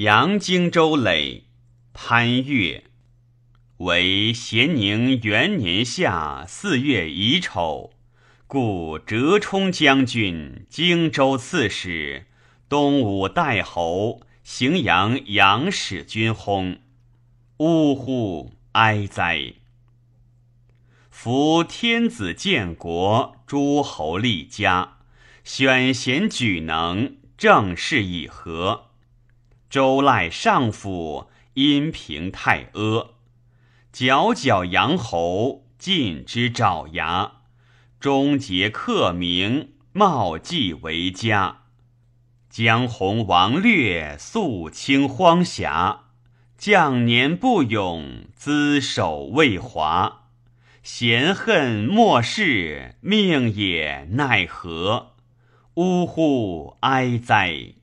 杨荆州垒，潘岳。为咸宁元年夏四月乙丑，故折冲将军、荆州刺史、东吴代侯、荥阳杨使君薨。呜呼！哀哉！夫天子建国，诸侯立家，选贤举能，政事以和。周赖上府，阴平太阿。皎皎阳侯，尽之爪牙；终结克明，茂绩为家。江洪王略，肃清荒峡；将年不勇，资守未华。贤恨莫视，命也奈何？呜呼哀哉！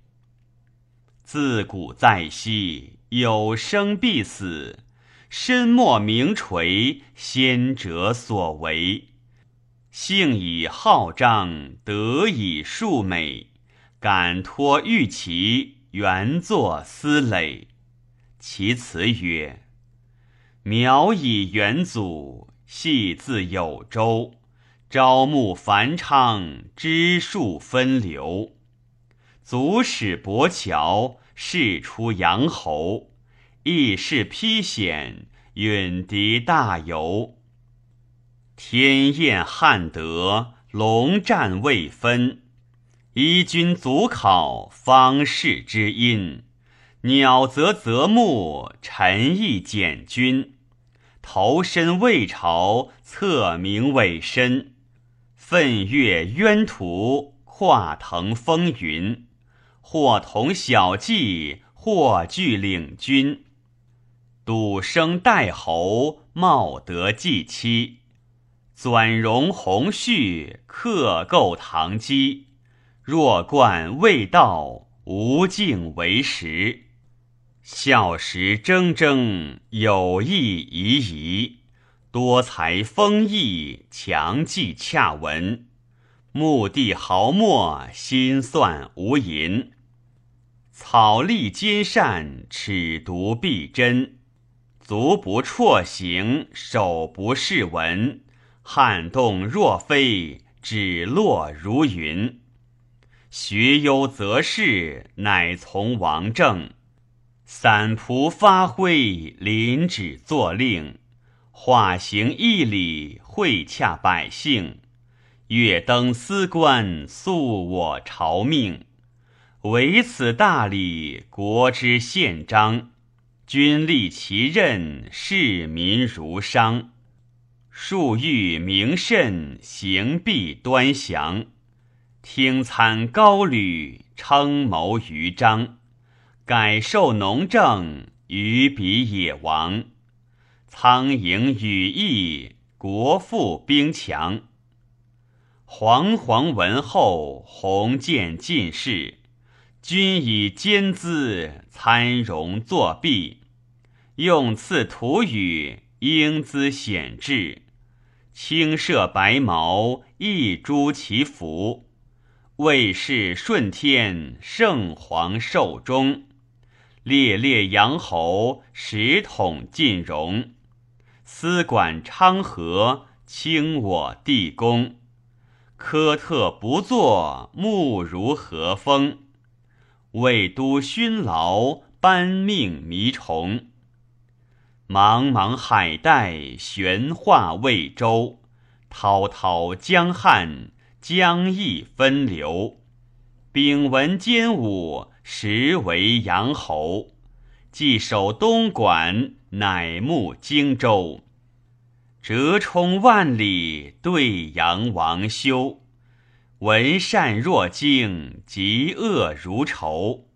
自古在昔，有生必死。身莫名垂，先者所为。性以好张，德以树美。敢托玉其，原作思累。其辞曰：苗以元祖，系自有周。朝暮繁昌，枝树分流。足使伯乔，世出阳侯。义士披险，允敌大游。天厌汉德，龙战未分。依君祖考，方士之音。鸟则择木，臣亦简君。投身魏朝，侧名委身。奋越渊途，跨腾风云。或同小计，或拒领军。笃生代侯，茂德继妻；纂容弘序，克构堂基。若冠未到，无敬为实。孝时铮铮，有义仪仪。多才丰毅，强记洽文。目的豪末，心算无垠。草立兼善，尺牍必真。足不辍行，手不释文。撼动若飞，指落如云。学优则仕，乃从王政。散仆发挥，临旨作令。化行义理，会洽百姓。月登司官，肃我朝命。唯此大礼，国之宪章。君立其任，市民如商；树欲明慎，行必端详。听参高履，称谋于章。改授农政，于彼野王。苍蝇羽翼，国富兵强。煌煌文后，鸿渐进士。君以兼资参戎作弊，用赐土语，英姿显志。轻射白毛，一诛其服。魏氏顺天，圣皇寿终。烈烈阳侯，十统尽荣。司管昌河，清我地宫。苛特不作，目如和风。魏都勋劳，班命弥重。茫茫海带，玄化魏州；滔滔江汉，江亦分流。丙文兼武，实为阳侯；既守东莞，乃牧荆州。折冲万里，对阳王修。闻善若惊，嫉恶如仇。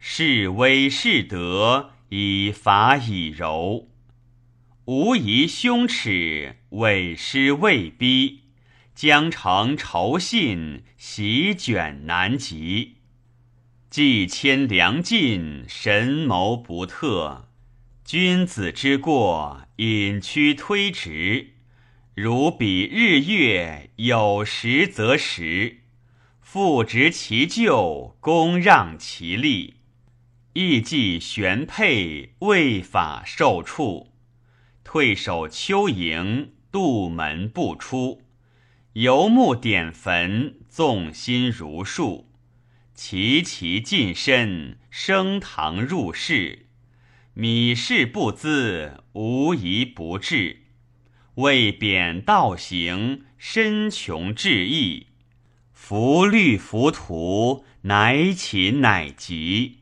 是威是德，以法以柔。无疑凶耻，委师未逼。将成仇信，席卷南极。既迁良尽，神谋不特。君子之过，隐屈推直。如比日月，有时则时；复执其咎，公让其利。亦既玄佩，未法受处。退守秋营，杜门不出。游牧点坟，纵心如树。齐齐近身，升堂入室。米事不资，无疑不至。为贬道行，身穷志毅。浮虑浮屠，乃寝乃疾。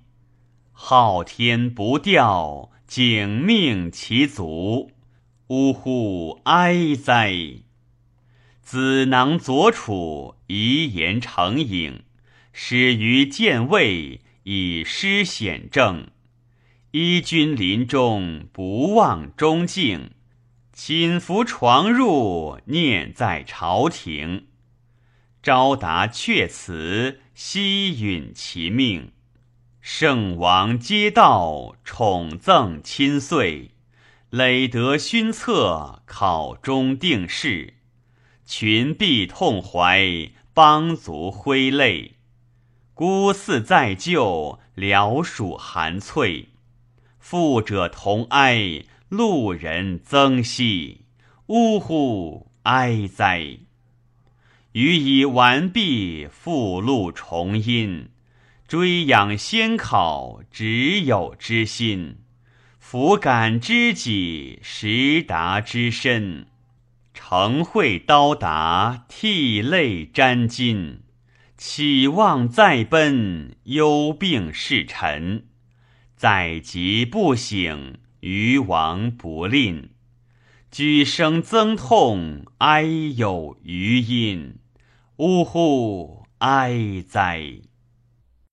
昊天不掉，景命其足。呜呼哀哉！子囊左楚，遗言成影。始于见位，以失显正。依君临终，不忘忠敬。寝服床褥，念在朝廷。昭达阙辞，悉允其命。圣王皆道，宠赠亲岁。累得勋册，考中定事，群婢痛怀，邦族挥泪。孤嗣在旧，辽属含翠。富者同哀，路人增惜。呜呼哀哉！予以完毕，复录重音。追养先考，只有之心。弗感知己，实达之身。承会刀达，涕泪沾襟。岂望再奔，忧病是臣。在即不醒，余王不吝。举生增痛，哀有余音。呜呼哀哉！